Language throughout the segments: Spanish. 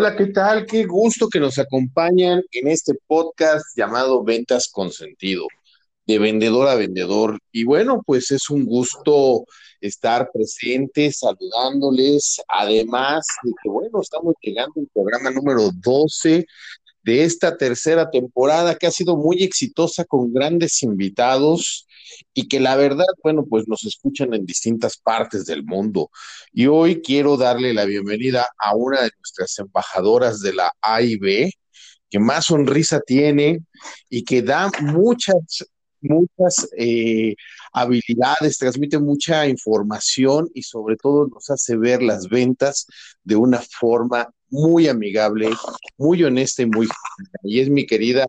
Hola, ¿qué tal? Qué gusto que nos acompañan en este podcast llamado Ventas con Sentido, de vendedor a vendedor. Y bueno, pues es un gusto estar presente, saludándoles, además de que, bueno, estamos llegando al programa número 12 de esta tercera temporada que ha sido muy exitosa con grandes invitados y que la verdad, bueno, pues nos escuchan en distintas partes del mundo. Y hoy quiero darle la bienvenida a una de nuestras embajadoras de la AIB, que más sonrisa tiene y que da muchas, muchas eh, habilidades, transmite mucha información y sobre todo nos hace ver las ventas de una forma muy amigable, muy honesta y muy... Y es mi querida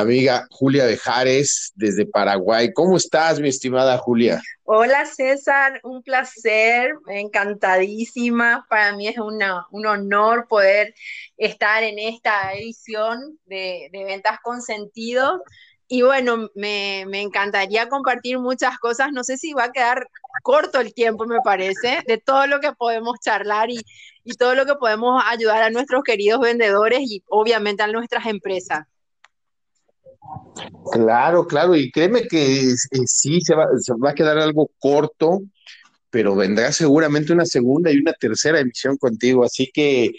amiga Julia Bejares desde Paraguay. ¿Cómo estás, mi estimada Julia? Hola César, un placer, encantadísima. Para mí es un honor poder estar en esta edición de, Ventas con Sentido. Y bueno, me, encantaría compartir muchas cosas. No sé si va a quedar corto el tiempo, me parece, de todo lo que podemos charlar y todo lo que podemos ayudar a nuestros queridos vendedores y obviamente a nuestras empresas. Claro, claro, y créeme que sí se va, se va a quedar algo corto, pero vendrá seguramente una segunda y una tercera emisión contigo, así que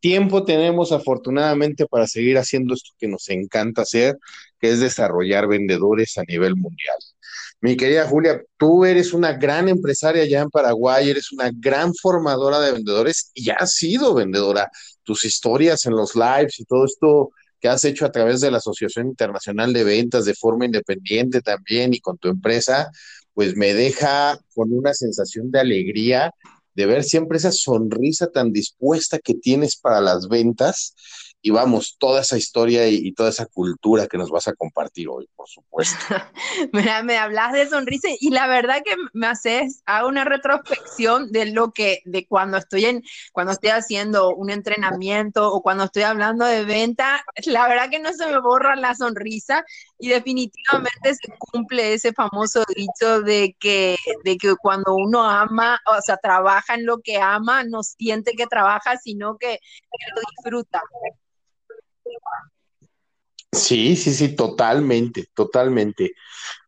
tiempo tenemos afortunadamente para seguir haciendo esto que nos encanta hacer, que es desarrollar vendedores a nivel mundial. Mi querida Julia, tú eres una gran empresaria allá en Paraguay, eres una gran formadora de vendedores y has sido vendedora. Tus historias en los lives y todo esto que has hecho a través de la Asociación Internacional de Ventas de forma independiente también y con tu empresa, pues me deja con una sensación de alegría de ver siempre esa sonrisa tan dispuesta que tienes para las ventas y vamos, toda esa historia y, toda esa cultura que nos vas a compartir hoy, por supuesto. Mira, me hablas de sonrisa y la verdad que me haces, hago una retrospección de lo que, de cuando estoy en, cuando estoy haciendo un entrenamiento o cuando estoy hablando de venta, la verdad que no se me borra la sonrisa y definitivamente se cumple ese famoso dicho de que, de que cuando uno ama, o sea, trabaja en lo que ama, no siente que trabaja, sino que, que lo disfruta. Sí, sí, sí, totalmente, totalmente.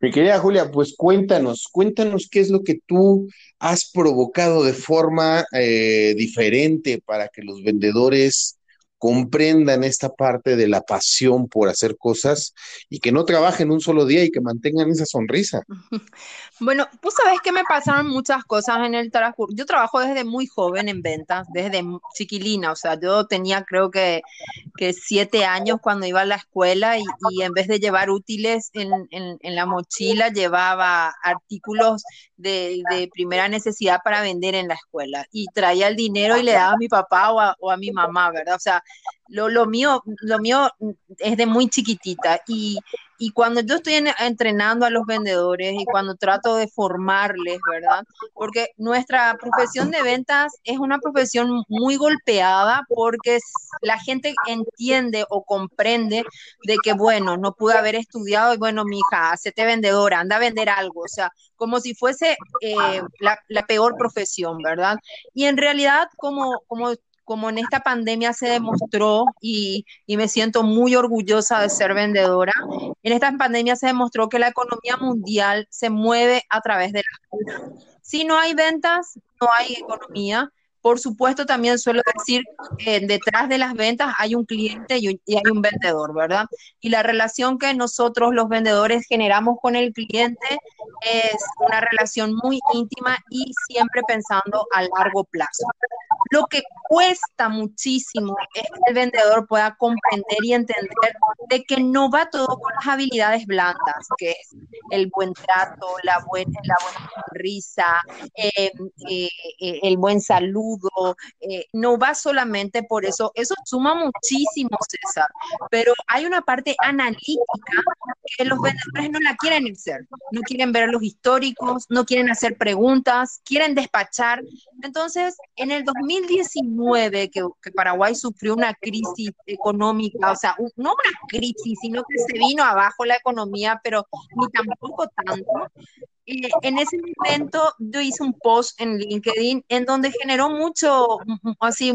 Mi querida Julia, pues cuéntanos, cuéntanos qué es lo que tú has provocado de forma eh, diferente para que los vendedores comprendan esta parte de la pasión por hacer cosas y que no trabajen un solo día y que mantengan esa sonrisa. Bueno, pues sabes que me pasaron muchas cosas en el transcurso. Yo trabajo desde muy joven en ventas, desde chiquilina, o sea, yo tenía creo que, que siete años cuando iba a la escuela y, en vez de llevar útiles en, la mochila, llevaba artículos de, de, primera necesidad para vender en la escuela y traía el dinero y le daba a mi papá o a, o a mi mamá, ¿verdad? O sea, lo, lo, mío, lo mío es de muy chiquitita y, y cuando yo estoy en, entrenando a los vendedores y cuando trato de formarles, ¿verdad? Porque nuestra profesión de ventas es una profesión muy golpeada porque la gente entiende o comprende de que, bueno, no pude haber estudiado y bueno, mi hija, hacete vendedora, anda a vender algo, o sea, como si fuese eh, la, la, peor profesión, ¿verdad? Y en realidad, como, como como en esta pandemia se demostró y, y, me siento muy orgullosa de ser vendedora, en esta pandemia se demostró que la economía mundial se mueve a través de las ventas. Si no hay ventas, no hay economía. Por supuesto, también suelo decir que detrás de las ventas hay un cliente y, hay un vendedor, ¿verdad? Y la relación que nosotros los vendedores generamos con el cliente es una relación muy íntima y siempre pensando a largo plazo. Lo que cuesta muchísimo es que el vendedor pueda comprender y entender de que no va todo con las habilidades blandas, que es el buen trato, la buena, sonrisa, eh, eh, eh, el buen eh, no va solamente por eso, eso suma muchísimo, César, pero hay una parte analítica que los vendedores no la quieren ser, no quieren ver los históricos, no quieren hacer preguntas, quieren despachar. Entonces, en el 2019, que, que Paraguay sufrió una crisis económica, o sea, no una crisis, sino que se vino abajo la economía, pero ni tampoco tanto, en ese momento yo hice un post en LinkedIn en donde generó mucho, así,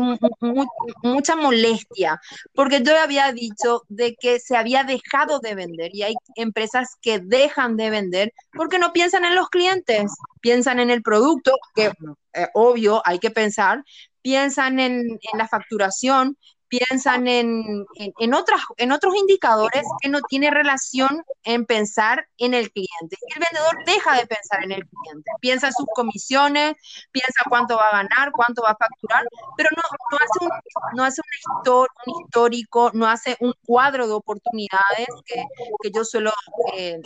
mucha molestia, porque yo había dicho de que se había dejado de vender y hay empresas que dejan de vender porque no piensan en los clientes, piensan en el producto, que eh, obvio hay que pensar, piensan en, en la facturación, piensan en, en, otras, en otros indicadores que no tiene relación en pensar en el cliente. el vendedor deja de pensar en el cliente, piensa en sus comisiones, piensa cuánto va a ganar, cuánto va a facturar, pero no, no hace, un, no hace un histórico, no hace un cuadro de oportunidades que, que yo suelo eh,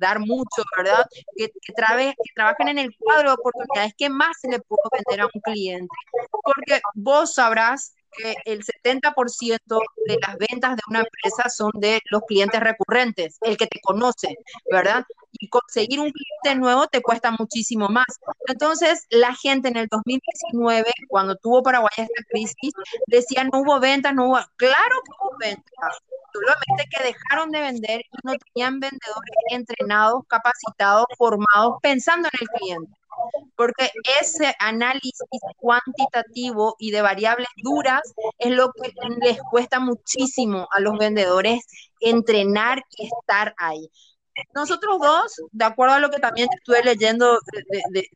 dar mucho, ¿verdad? Que, que, trabe, que trabajen en el cuadro de oportunidades, ¿qué más se le puedo vender a un cliente? Porque vos sabrás que el 70% de las ventas de una empresa son de los clientes recurrentes, el que te conoce, ¿verdad? Y conseguir un cliente nuevo te cuesta muchísimo más. Entonces, la gente en el 2019, cuando tuvo Paraguay esta crisis, decía no hubo ventas, no hubo... Claro que hubo ventas, solamente que dejaron de vender y no tenían vendedores entrenados, capacitados, formados, pensando en el cliente porque ese análisis cuantitativo y de variables duras es lo que les cuesta muchísimo a los vendedores entrenar y estar ahí. Nosotros dos, de acuerdo a lo que también estuve leyendo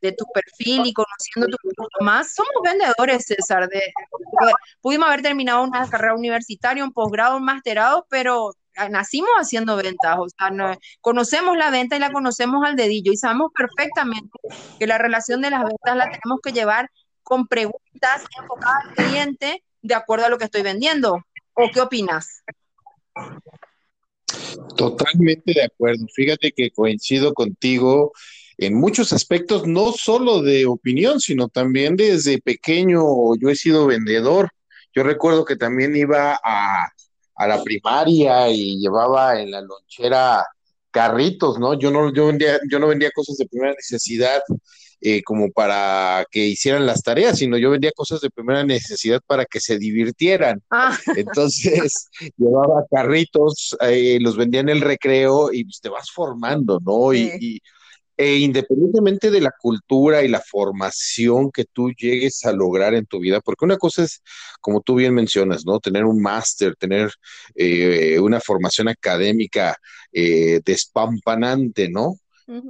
de, tu perfil y conociendo tu producto más, somos vendedores, César. De, pudimos haber terminado una carrera universitaria, un posgrado, un masterado, pero nacimos haciendo ventas, o sea, conocemos la venta y la conocemos al dedillo y sabemos perfectamente que la relación de las ventas la tenemos que llevar con preguntas enfocadas al cliente de acuerdo a lo que estoy vendiendo. ¿O qué opinas? Totalmente de acuerdo. Fíjate que coincido contigo en muchos aspectos, no solo de opinión, sino también desde pequeño yo he sido vendedor. Yo recuerdo que también iba a, a la primaria y llevaba en la lonchera carritos, ¿no? Yo no, yo vendía, yo no vendía cosas de primera necesidad eh, como para que hicieran las tareas, sino yo vendía cosas de primera necesidad para que se divirtieran. Ah. Entonces, llevaba carritos, eh, los vendía en el recreo y pues, te vas formando, ¿no? y, e independientemente de la cultura y la formación que tú llegues a lograr en tu vida, porque una cosa es, como tú bien mencionas, ¿no? Tener un máster, tener eh, una formación académica eh, despampanante, ¿no?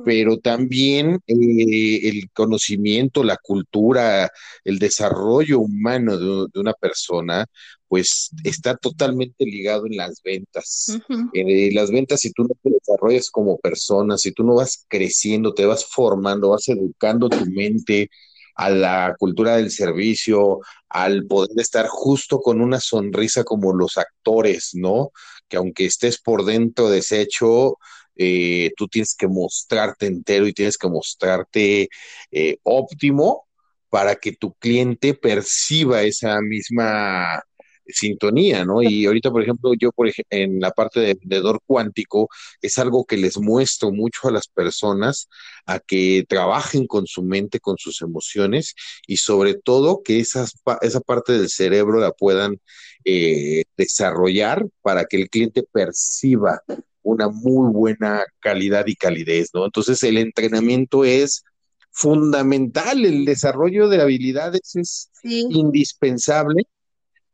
Pero también eh, el conocimiento, la cultura, el desarrollo humano de una persona, pues está totalmente ligado en las ventas. En las ventas, si tú no te desarrollas como persona, si tú no vas creciendo, te vas formando, vas educando tu mente a la cultura del servicio, al poder estar justo con una sonrisa como los actores, ¿no? Que aunque estés por dentro deshecho, eh, tú tienes que mostrarte entero y tienes que mostrarte eh, óptimo para que tu cliente perciba esa misma sintonía, ¿no? Y ahorita, por ejemplo, yo por en la parte de vendedor cuántico es algo que les muestro mucho a las personas a que trabajen con su mente, con sus emociones y sobre todo que esas, esa parte del cerebro la puedan eh, desarrollar para que el cliente perciba una muy buena calidad y calidez, ¿no? Entonces el entrenamiento es fundamental, el desarrollo de habilidades es indispensable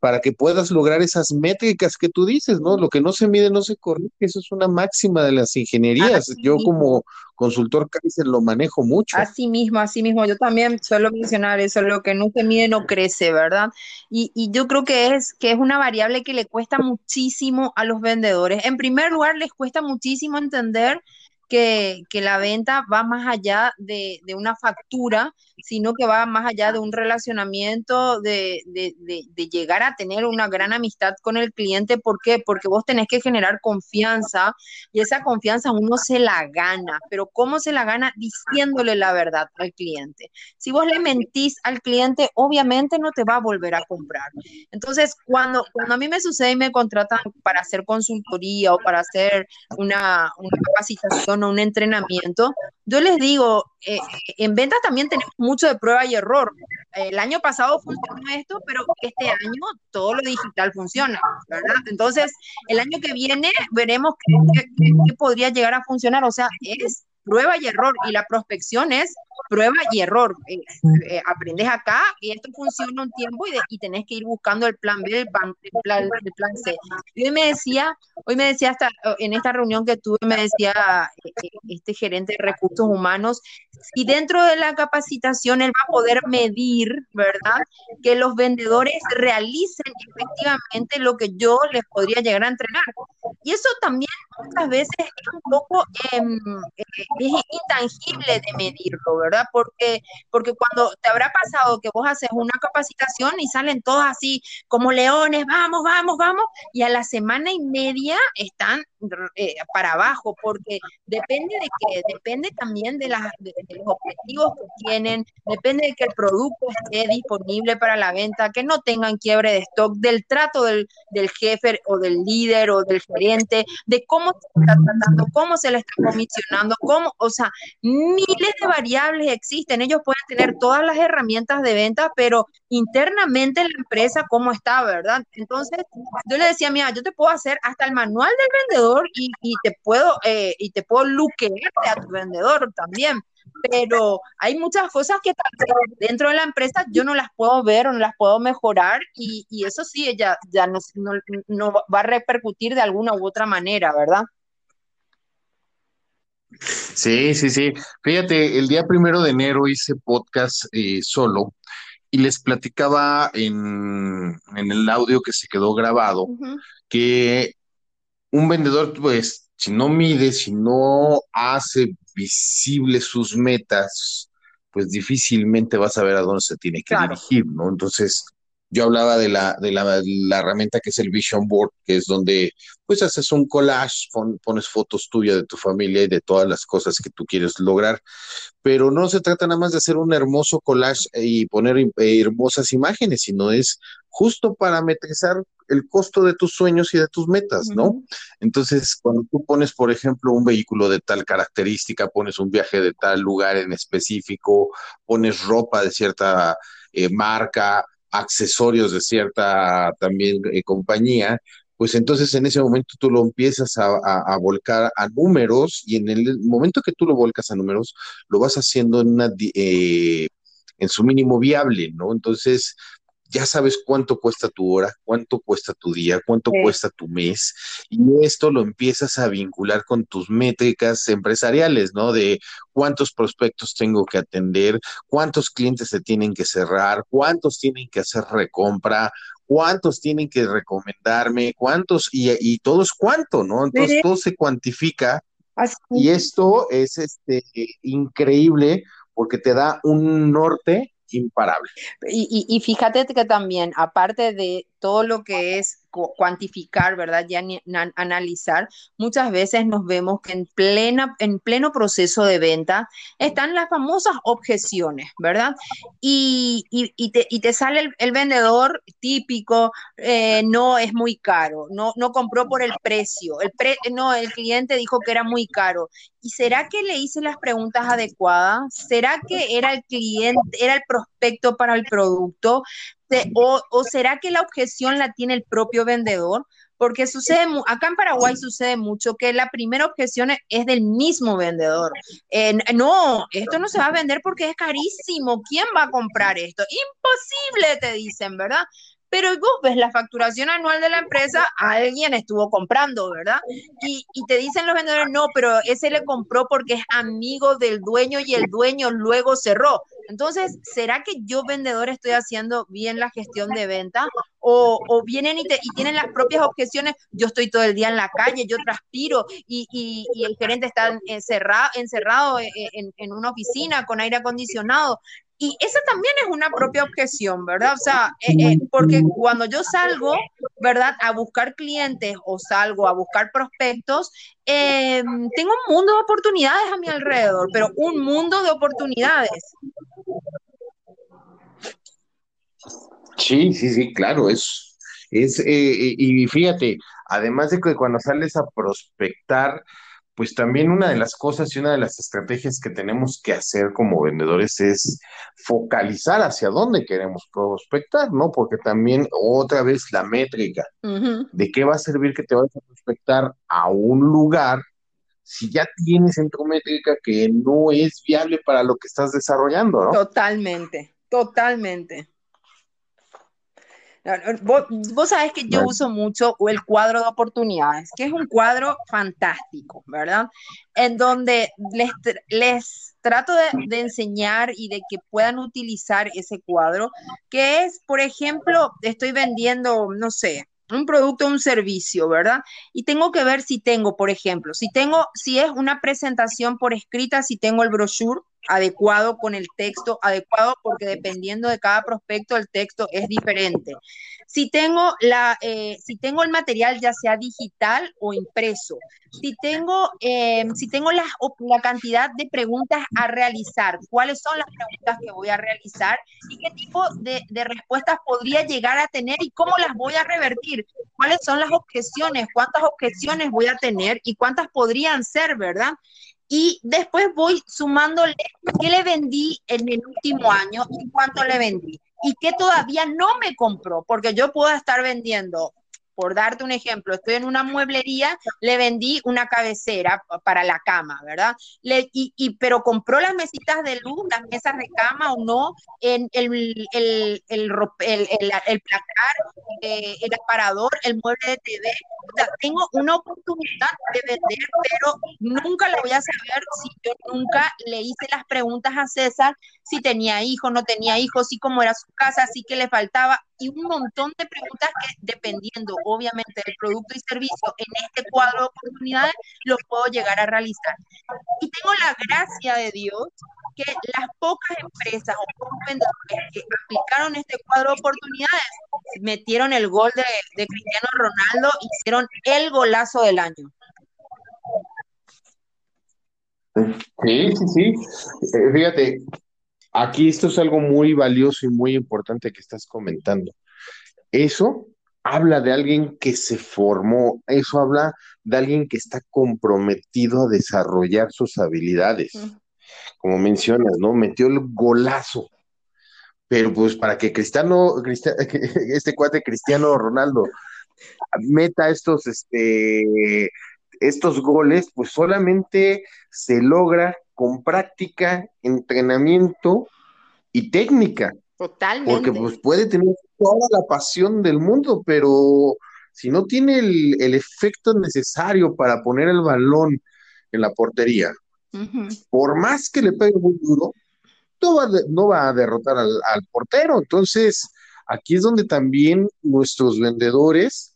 para que puedas lograr esas métricas que tú dices, ¿no? Lo que no se mide no se corrige, eso es una máxima de las ingenierías. Yo como consultor Kaiser lo manejo mucho. Así mismo, así mismo, yo también suelo mencionar eso, lo que no se mide no crece, ¿verdad? Y, y yo creo que es, que es una variable que le cuesta muchísimo a los vendedores. En primer lugar, les cuesta muchísimo entender que, la venta va más allá de, una factura, sino que va más allá de un relacionamiento, de, llegar a tener una gran amistad con el cliente. ¿Por qué? Porque vos tenés que generar confianza y esa confianza uno se la gana, pero ¿cómo se la gana? Diciéndole la verdad al cliente. Si vos le mentís al cliente, obviamente no te va a volver a comprar. Entonces, cuando, cuando a mí me sucede y me contratan para hacer consultoría o para hacer una capacitación un entrenamiento, yo les digo, eh, en ventas también tenemos mucho de prueba y error. El año pasado funcionó esto, pero este año todo lo digital funciona, ¿verdad? Entonces, el año que viene veremos qué, qué podría llegar a funcionar. O sea, es prueba y error. Y la prospección es prueba y error. Eh, eh, aprendes acá y esto funciona un tiempo y, y, tenés que ir buscando el plan B, el plan, el plan, el plan C. Y hoy me decía, hoy me decía hasta en esta reunión que tuve, me decía eh, este gerente de recursos humanos, y dentro de la capacitación él va a poder medir, ¿verdad? Que los vendedores realicen efectivamente lo que yo les podría llegar a entrenar. Y eso también muchas veces es un poco em, es intangible de medirlo, ¿verdad? Porque, porque cuando te habrá pasado que vos haces una capacitación y salen todos así como leones, vamos, vamos, vamos, y a la semana y media están eh, para abajo, porque depende de que, depende también de, las, de, los objetivos que tienen, depende de que el producto esté disponible para la venta, que no tengan quiebre de stock, del trato del, del jefe o del líder o del gerente, de cómo se está tratando, cómo se le está comisionando, cómo, o sea, miles de variables existen. Ellos pueden tener todas las herramientas de venta, pero internamente en la empresa, ¿cómo está, verdad? Entonces, yo le decía, mira, yo te puedo hacer hasta el manual del vendedor y, y te puedo, eh, y te puedo luquearte a tu vendedor también pero hay muchas cosas que dentro de la empresa yo no las puedo ver o no las puedo mejorar y, y eso sí, ella ya no, no, no, va a repercutir de alguna u otra manera, ¿verdad? Sí, sí, sí. Fíjate, el día primero de enero hice podcast eh, solo y les platicaba en, en, el audio que se quedó grabado uh -huh. que un vendedor, pues, si no mide, si no hace visibles sus metas, pues difícilmente vas a ver a dónde se tiene que claro. dirigir, ¿no? Entonces, yo hablaba de la, de la, la, herramienta que es el Vision Board, que es donde pues haces un collage, pon, pones fotos tuyas de tu familia y de todas las cosas que tú quieres lograr. Pero no se trata nada más de hacer un hermoso collage y poner eh, hermosas imágenes, sino es justo parametrizar el costo de tus sueños y de tus metas, ¿no? Uh -huh. Entonces, cuando tú pones, por ejemplo, un vehículo de tal característica, pones un viaje de tal lugar en específico, pones ropa de cierta eh, marca, accesorios de cierta también eh, compañía, pues entonces en ese momento tú lo empiezas a, a, a, volcar a números y en el momento que tú lo volcas a números, lo vas haciendo en, una, eh, en su mínimo viable, ¿no? Entonces, ya sabes cuánto cuesta tu hora, cuánto cuesta tu día, cuánto sí. cuesta tu mes, y esto lo empiezas a vincular con tus métricas empresariales, ¿no? De cuántos prospectos tengo que atender, cuántos clientes se tienen que cerrar, cuántos tienen que hacer recompra, cuántos tienen que recomendarme, cuántos, y, y todo es cuánto, ¿no? Entonces sí. todo se cuantifica, Así. y esto es este, increíble porque te da un norte imparable. Y, y, y, fíjate que también, aparte de todo lo que es cuantificar, ¿verdad? Ya analizar, muchas veces nos vemos que en, plena, en pleno proceso de venta están las famosas objeciones, ¿verdad? Y, y, y te, te, sale el, el, vendedor típico, eh, no es muy caro, no, no compró por el precio, el pre, no, el cliente dijo que era muy caro. ¿Y será que le hice las preguntas adecuadas? ¿Será que era el cliente, era el prospecto para el producto? O, será que la objeción la tiene el propio vendedor? Porque sucede, acá en Paraguay sucede mucho que la primera objeción es del mismo vendedor. No, esto no se va a vender porque es carísimo. ¿Quién va a comprar esto? Imposible, te dicen, ¿verdad? Pero vos ves la facturación anual de la empresa, alguien estuvo comprando, ¿verdad? Y, te dicen los vendedores, no, pero ese le compró porque es amigo del dueño y el dueño luego cerró. Entonces, ¿será que yo vendedor estoy haciendo bien la gestión de venta? O, vienen y, te, tienen las propias objeciones, yo estoy todo el día en la calle, yo transpiro y, el gerente está encerrado, encerrado en, en, en, una oficina con aire acondicionado. Y esa también es una propia objeción, ¿verdad? O sea, eh, eh, porque cuando yo salgo, ¿verdad? A buscar clientes o salgo a buscar prospectos, eh, tengo un mundo de oportunidades a mi alrededor, pero un mundo de oportunidades. Sí, sí, sí, claro, es, es eh, y fíjate, además de que cuando sales a prospectar, pues también una de las cosas y una de las estrategias que tenemos que hacer como vendedores es focalizar hacia dónde queremos prospectar, ¿no? Porque también otra vez la métrica de qué va a servir que te vayas a prospectar a un lugar si ya tienes métrica que no es viable para lo que estás desarrollando, ¿no? Totalmente, totalmente. Vos, vos, sabés que yo uso mucho el cuadro de oportunidades, que es un cuadro fantástico, ¿verdad? En donde les, les trato de, de, enseñar y de que puedan utilizar ese cuadro, que es, por ejemplo, estoy vendiendo, no sé, un producto o un servicio, ¿verdad? Y tengo que ver si tengo, por ejemplo, si tengo, si es una presentación por escrita, si tengo el brochure adecuado con el texto adecuado, porque dependiendo de cada prospecto el texto es diferente. Si tengo, la, eh, si tengo el material ya sea digital o impreso, si tengo, em, si tengo la, cantidad de preguntas a realizar, cuáles son las preguntas que voy a realizar y qué tipo de, de respuestas podría llegar a tener y cómo las voy a revertir, cuáles son las objeciones, cuántas objeciones voy a tener y cuántas podrían ser, ¿verdad? Y después voy sumándole qué le vendí en el último año y cuánto le vendí y qué todavía no me compró, porque yo puedo estar vendiendo por darte un ejemplo, estoy en una mueblería, le vendí una cabecera para la cama, ¿verdad? Le, y, pero compró las mesitas de luz, las mesas de cama o no, en el, el, el, el placar, eh, el aparador, el mueble de TV. O sea, tengo una oportunidad de vender, pero nunca la voy a saber si yo nunca le hice las preguntas a César, si tenía hijos, no tenía hijos, si cómo era su casa, si que le faltaba, y un montón de preguntas que dependiendo obviamente del producto y servicio en este cuadro de oportunidades, los puedo llegar a realizar. Y tengo la gracia de Dios que las pocas empresas o pocos vendedores que aplicaron este cuadro de oportunidades metieron el gol de, de Cristiano Ronaldo, hicieron el golazo del año. Sí, sí, sí. Eh, fíjate, aquí esto es algo muy valioso y muy importante que estás comentando. Eso habla de alguien que se formó, eso habla de alguien que está comprometido a desarrollar sus habilidades. Como mencionas, ¿no? Metió el golazo. Pero pues para que Cristiano, este cuate Cristiano Ronaldo meta estos, este, estos goles, pues solamente se logra con práctica, entrenamiento y técnica. Totalmente. Porque pues puede tener toda la pasión del mundo, pero si no tiene el, efecto necesario para poner el balón en la portería, por más que le pegue muy duro, no va, no va a derrotar al, al portero. Entonces, aquí es donde también nuestros vendedores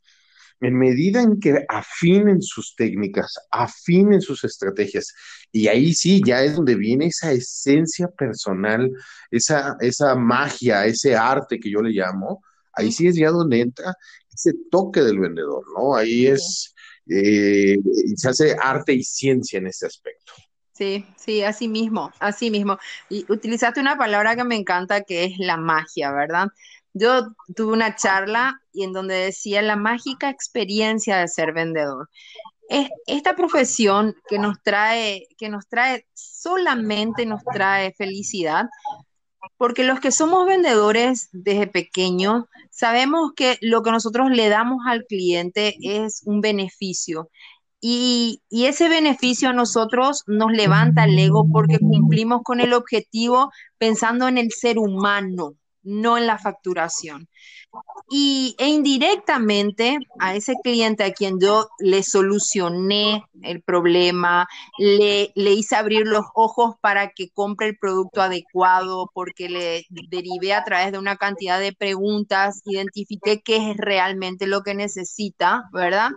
en medida en que afinen sus técnicas, afinen sus estrategias, y ahí sí, ya es donde viene esa esencia personal, esa, esa magia, ese arte que yo le llamo, ahí sí es ya donde entra ese toque del vendedor, ¿no? Ahí es, eh, se hace arte y ciencia en ese aspecto. Sí, sí, así mismo, así mismo. Y utilizaste una palabra que me encanta que es la magia, ¿verdad? Yo tuve una charla y en donde decía la mágica experiencia de ser vendedor. esta profesión que nos trae, que nos trae solamente nos trae felicidad, porque los que somos vendedores desde pequeños sabemos que lo que nosotros le damos al cliente es un beneficio. Y, ese beneficio a nosotros nos levanta el ego porque cumplimos con el objetivo pensando en el ser humano, no en la facturación. Y e indirectamente a ese cliente a quien yo le solucioné el problema, le, le hice abrir los ojos para que compre el producto adecuado, porque le derivé a través de una cantidad de preguntas, identifiqué qué es realmente lo que necesita, ¿verdad?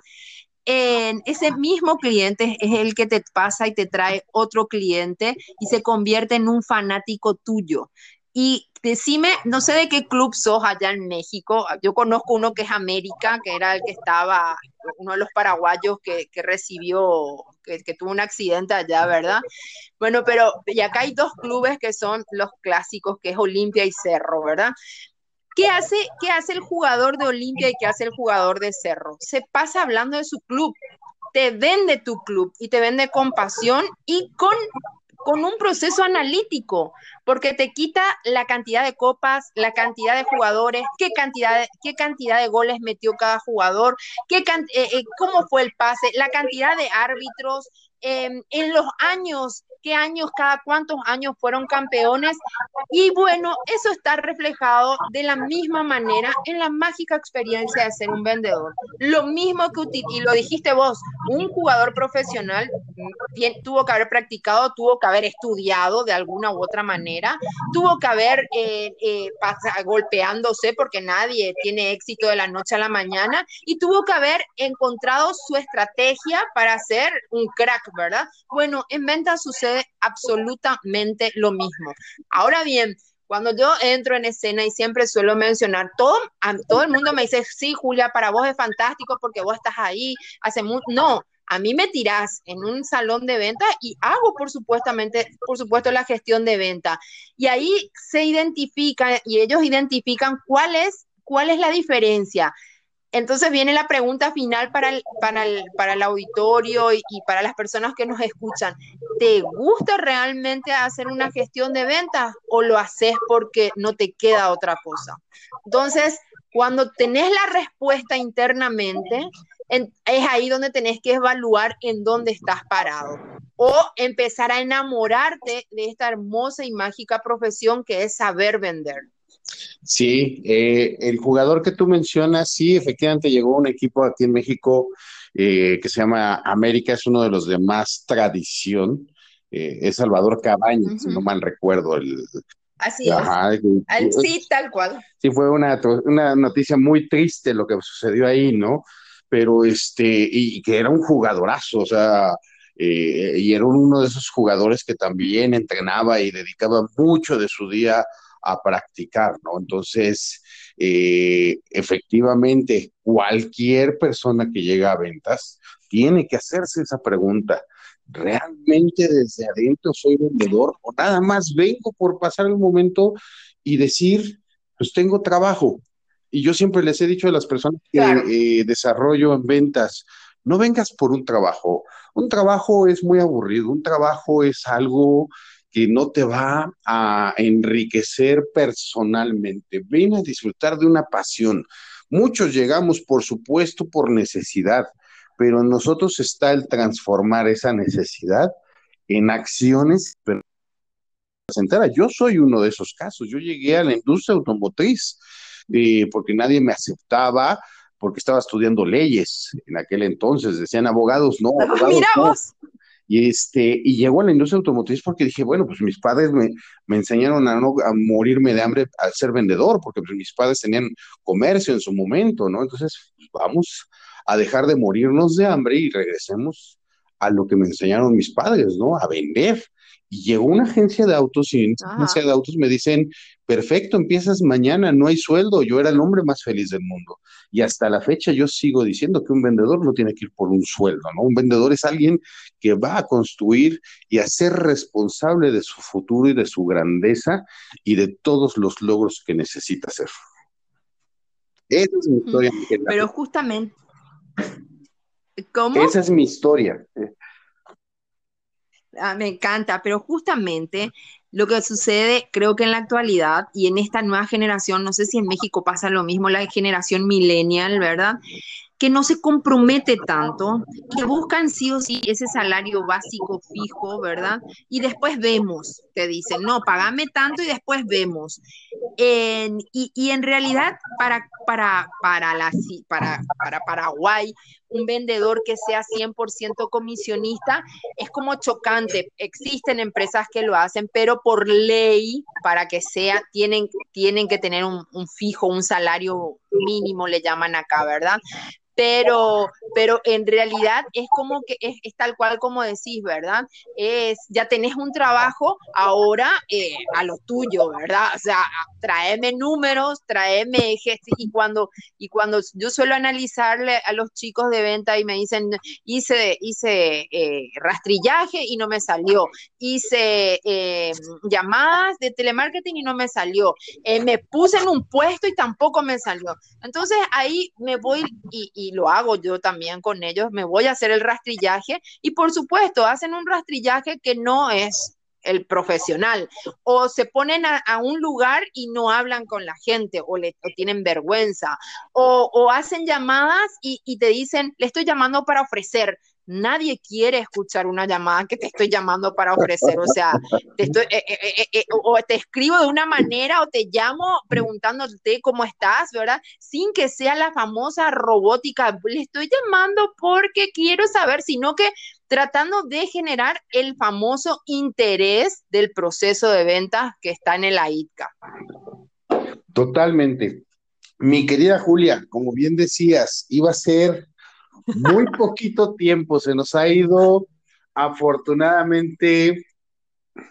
En ese mismo cliente es el que te pasa y te trae otro cliente y se convierte en un fanático tuyo. Y decime, no sé de qué club sos allá en México. Yo conozco uno que es América, que era el que estaba, uno de los paraguayos que, recibió, que, tuvo un accidente allá, ¿verdad? Bueno, pero y acá hay dos clubes que son los clásicos, que es Olimpia y Cerro, ¿verdad? ¿Qué hace, ¿Qué hace el jugador de Olimpia y qué hace el jugador de Cerro? Se pasa hablando de su club, te vende tu club y te vende con pasión y con con un proceso analítico, porque te quita la cantidad de copas, la cantidad de jugadores, qué cantidad de, qué cantidad de goles metió cada jugador, qué, eh, eh, cómo fue el pase, la cantidad de árbitros, em, en los años qué años, cada cuántos años fueron campeones. Y bueno, eso está reflejado de la misma manera en la mágica experiencia de ser un vendedor. Lo mismo que, y lo dijiste vos, un jugador profesional mm, tuvo que haber practicado, tuvo que haber estudiado de alguna u otra manera, tuvo que haber eh, eh, golpeándose porque nadie tiene éxito de la noche a la mañana y tuvo que haber encontrado su estrategia para ser un crack, ¿verdad? Bueno, en venta sucede absolutamente lo mismo. Ahora bien, cuando yo entro en escena y siempre suelo mencionar, todo, todo el mundo me dice, sí, Julia, para vos es fantástico porque vos estás ahí, hace mucho, no, a mí me tirás en un salón de venta y hago por supuestamente, por supuesto la gestión de venta. Y ahí se identifica y ellos identifican cuál es, cuál es la diferencia entonces viene la pregunta final para el, para el, para el auditorio y, para las personas que nos escuchan. ¿Te gusta realmente hacer una gestión de ventas o lo haces porque no te queda otra cosa? Entonces, cuando tenés la respuesta internamente, es ahí donde tenés que evaluar en dónde estás parado o empezar a enamorarte de esta hermosa y mágica profesión que es saber vender. Sí, eh, el jugador que tú mencionas, sí, efectivamente llegó un equipo aquí en México eh, que se llama América, es uno de los de más tradición, eh, es Salvador Cabañas, si no mal recuerdo. El, Así es. sí, tal cual. Sí, fue una, una noticia muy triste lo que sucedió ahí, ¿no? Pero este, y que era un jugadorazo, o sea, y era uno de esos jugadores que también entrenaba y dedicaba mucho de su día a practicar, ¿no? Entonces, eh, efectivamente, cualquier persona que llega a ventas tiene que hacerse esa pregunta. ¿Realmente desde adentro soy vendedor o nada más vengo por pasar el momento y decir, pues tengo trabajo? Y yo siempre les he dicho a las personas que eh, desarrollo en ventas, no vengas por un trabajo. Un trabajo es muy aburrido, un trabajo es algo que no te va a enriquecer personalmente. Ven a disfrutar de una pasión. Muchos llegamos, por supuesto, por necesidad, pero en nosotros está el transformar esa necesidad en acciones. Yo soy uno de esos casos. Yo llegué a la industria automotriz eh, porque nadie me aceptaba, porque estaba estudiando leyes en aquel entonces. Decían abogados, no. Abogados, y, este, y llegó a la industria automotriz porque dije, bueno, pues mis padres me, me enseñaron a no a morirme de hambre al ser vendedor, porque pues, mis padres tenían comercio en su momento, ¿no? Entonces, pues, vamos a dejar de morirnos de hambre y regresemos a lo que me enseñaron mis padres, ¿no? A vender. Y llegó una agencia de autos y en esa agencia de autos me dicen, perfecto, empiezas mañana, no hay sueldo. Yo era el hombre más feliz del mundo. Y hasta la fecha yo sigo diciendo que un vendedor no tiene que ir por un sueldo, ¿no? Un vendedor es alguien que va a construir y a ser responsable de su futuro y de su grandeza y de todos los logros que necesita hacer. Esa es mi historia. Pero justamente, ¿cómo? Esa es mi historia. Ah, me encanta, pero justamente lo que sucede, creo que en la actualidad y en esta nueva generación, no sé si en México pasa lo mismo, la generación millennial, ¿verdad? que no se compromete tanto, que buscan sí o sí ese salario básico fijo, ¿verdad? Y después vemos, te dicen, no, pagame tanto y después vemos. y, en realidad, para, para, para, la, para, para Paraguay, un vendedor que sea 100% comisionista es como chocante. Existen empresas que lo hacen, pero por ley, para que sea, tienen, tienen que tener un, un fijo, un salario mínimo, le llaman acá, ¿verdad? Pero, pero en realidad es como que es, tal cual como decís, ¿verdad? Es, ya tenés un trabajo, ahora eh, a lo tuyo, ¿verdad? O sea, tráeme números, tráeme y cuando, y cuando yo suelo analizarle a los chicos de venta y me dicen, hice, hice eh, rastrillaje y no me salió, hice eh, llamadas de telemarketing y no me salió, me puse en un puesto y tampoco me salió. Entonces ahí me voy y lo hago yo también con ellos, me voy a hacer el rastrillaje y por supuesto hacen un rastrillaje que no es el profesional, o se ponen a, un lugar y no hablan con la gente, o, le, tienen vergüenza, o, hacen llamadas y, y, te dicen, le estoy llamando para ofrecer, nadie quiere escuchar una llamada que te estoy llamando para ofrecer, o sea, te estoy, eh, eh, eh, o te escribo de una manera o te llamo preguntándote cómo estás, ¿verdad? Sin que sea la famosa robótica, le estoy llamando porque quiero saber, sino que tratando de generar el famoso interés del proceso de ventas que está en el AITCA. Totalmente. Mi querida Julia, como bien decías, iba a ser muy poquito tiempo, se nos ha ido afortunadamente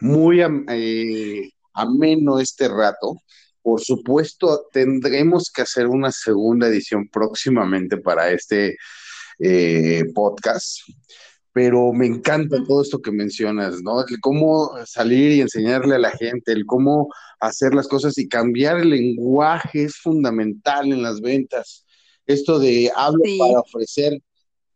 muy eh, ameno este rato. Por supuesto, tendremos que hacer una segunda edición próximamente para este eh, podcast, pero me encanta todo esto que mencionas, ¿no? El cómo salir y enseñarle a la gente, el cómo hacer las cosas y cambiar el lenguaje es fundamental en las ventas esto de hablo para ofrecer,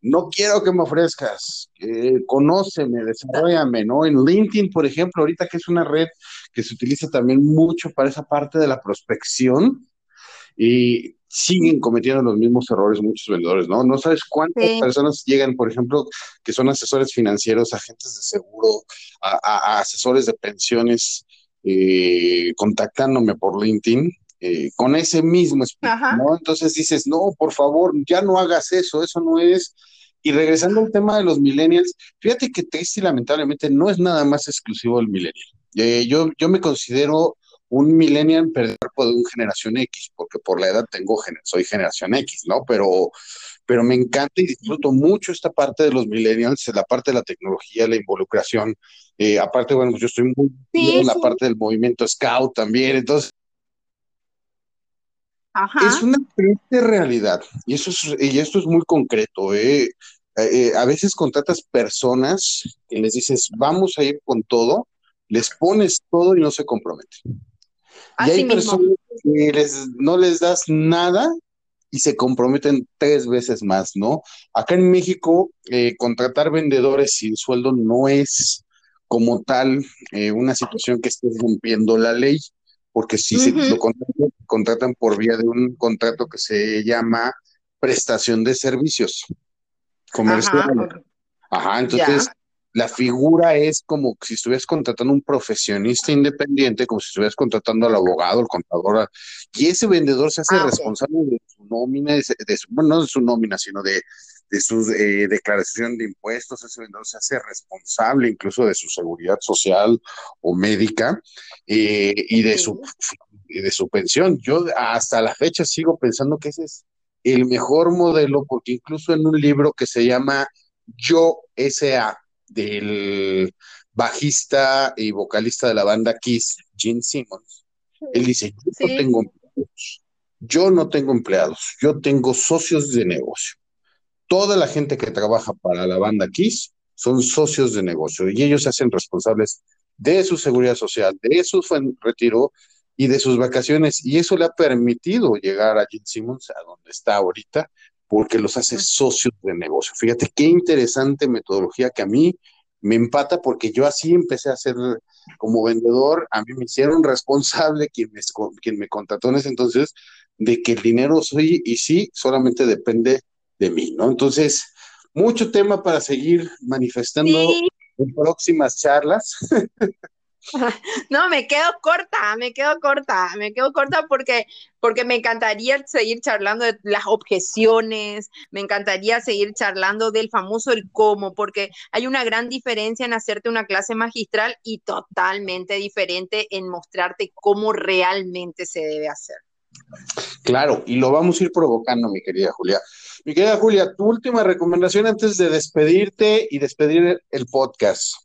no quiero que me ofrezcas, eh, conóceme, desarrollame, ¿no? En LinkedIn, por ejemplo, ahorita que es una red que se utiliza también mucho para esa parte de la prospección y siguen cometiendo los mismos errores muchos vendedores, ¿no? No sabes cuántas personas llegan, por ejemplo, que son asesores financieros, agentes de seguro, a, asesores de pensiones, eh, contactándome por LinkedIn eh, con ese mismo espíritu, ¿no? Entonces dices, no, por favor, ya no hagas eso, eso no es. Y regresando al tema de los millennials, fíjate que triste y lamentablemente no es nada más exclusivo del millennial. Eh, yo, yo me considero un millennial pero de un generación X, porque por la edad tengo, soy generación X, ¿no? Pero, pero me encanta y disfruto mucho esta parte de los millennials, la parte de la tecnología, la involucración. Eh, aparte, bueno, yo estoy muy en la parte del movimiento Scout también, entonces es una triste realidad y, eso y esto es muy concreto. ¿eh? Eh, eh, a veces contratas personas y les dices, vamos a ir con todo, les pones todo y no se comprometen. y hay personas que les, no les das nada y se comprometen tres veces más, ¿no? Acá en México, contratar vendedores sin sueldo no es como tal una situación que esté rompiendo la ley porque si se lo contratan, por vía de un contrato que se llama prestación de servicios comerciales. Ajá, entonces la figura es como si estuvieras contratando un profesionista independiente, como si estuvieras contratando al abogado, al contador, y ese vendedor se hace ah, responsable de su nómina, de, bueno, no de su nómina, sino de, de su eh, declaración de impuestos, ese vendedor se hace responsable incluso de su seguridad social o médica eh, y, de su, de su pensión. Yo hasta la fecha sigo pensando que ese es el mejor modelo porque incluso en un libro que se llama Yo S.A. del bajista y vocalista de la banda Kiss, Gene Simmons, él dice, yo no tengo empleados, yo no tengo empleados, yo tengo socios de negocio toda la gente que trabaja para la banda Kiss son socios de negocio y ellos se hacen responsables de su seguridad social, de su retiro y de sus vacaciones. Y eso le ha permitido llegar a Gene Simmons, a donde está ahorita, porque los hace socios de negocio. Fíjate qué interesante metodología que a mí me empata porque yo así empecé a ser como vendedor, a mí me hicieron responsable quien me, quien me contrató en ese entonces de que el dinero soy y sí, solamente depende de mí, ¿no? Entonces, mucho tema para seguir manifestando en próximas charlas. No, me quedo corta, me quedo corta, me quedo corta porque, porque me encantaría seguir charlando de las objeciones, me encantaría seguir charlando del famoso el cómo, porque hay una gran diferencia en hacerte una clase magistral y totalmente diferente en mostrarte cómo realmente se debe hacer. Claro, y lo vamos a ir provocando, mi querida Julia. Mi querida Julia, tu última recomendación antes de despedirte y despedir el podcast.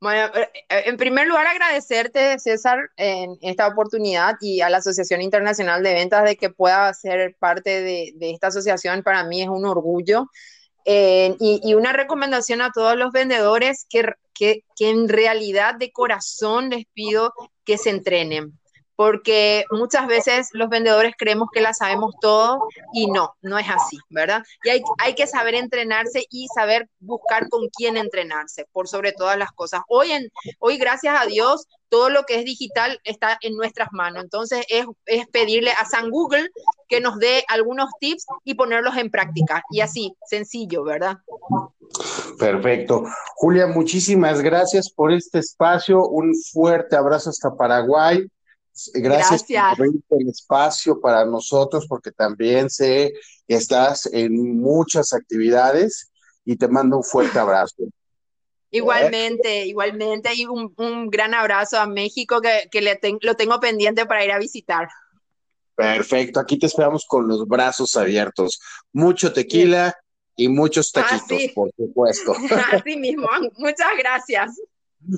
Bueno, eh, eh, en primer lugar agradecerte, César, en esta oportunidad y a la Asociación Internacional de Ventas de que pueda ser parte de, esta asociación. Para mí es un orgullo. Eh, y, una recomendación a todos los vendedores que, que, que en realidad de corazón les pido que se entrenen porque muchas veces los vendedores creemos que la sabemos todo y no, no es así, ¿verdad? Y hay, hay que saber entrenarse y saber buscar con quién entrenarse, por sobre todas las cosas. Hoy, en, hoy gracias a Dios, todo lo que es digital está en nuestras manos. Entonces es, es pedirle a San Google que nos dé algunos tips y ponerlos en práctica. Y así, sencillo, ¿verdad? Perfecto. Julia, muchísimas gracias por este espacio. Un fuerte abrazo hasta Paraguay. Gracias, por el espacio para nosotros, porque también sé que estás en muchas actividades y te mando un fuerte abrazo. Igualmente, igualmente, y un, gran abrazo a México que, le lo tengo pendiente para ir a visitar. Perfecto, aquí te esperamos con los brazos abiertos. Mucho tequila y muchos taquitos, por supuesto. Así mismo, muchas gracias.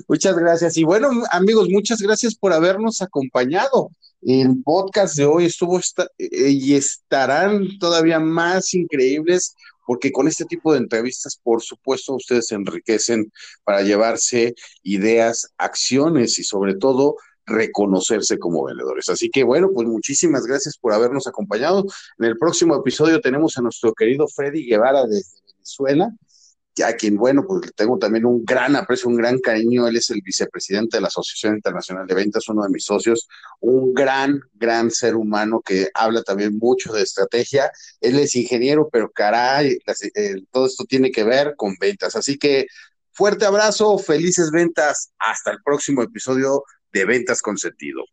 Muchas gracias. Y bueno, amigos, muchas gracias por habernos acompañado. El podcast de hoy estuvo eh, y estarán todavía más increíbles porque con este tipo de entrevistas, por supuesto, ustedes se enriquecen para llevarse ideas, acciones y sobre todo reconocerse como vendedores. Así que bueno, pues muchísimas gracias por habernos acompañado. En el próximo episodio tenemos a nuestro querido Freddy Guevara desde Venezuela a quien, bueno, pues tengo también un gran aprecio, un gran cariño. Él es el vicepresidente de la Asociación Internacional de Ventas, uno de mis socios, un gran, gran ser humano que habla también mucho de estrategia. Él es ingeniero, pero caray, eh, todo esto tiene que ver con ventas. Así que fuerte abrazo, felices ventas. Hasta el próximo episodio de Ventas con Sentido.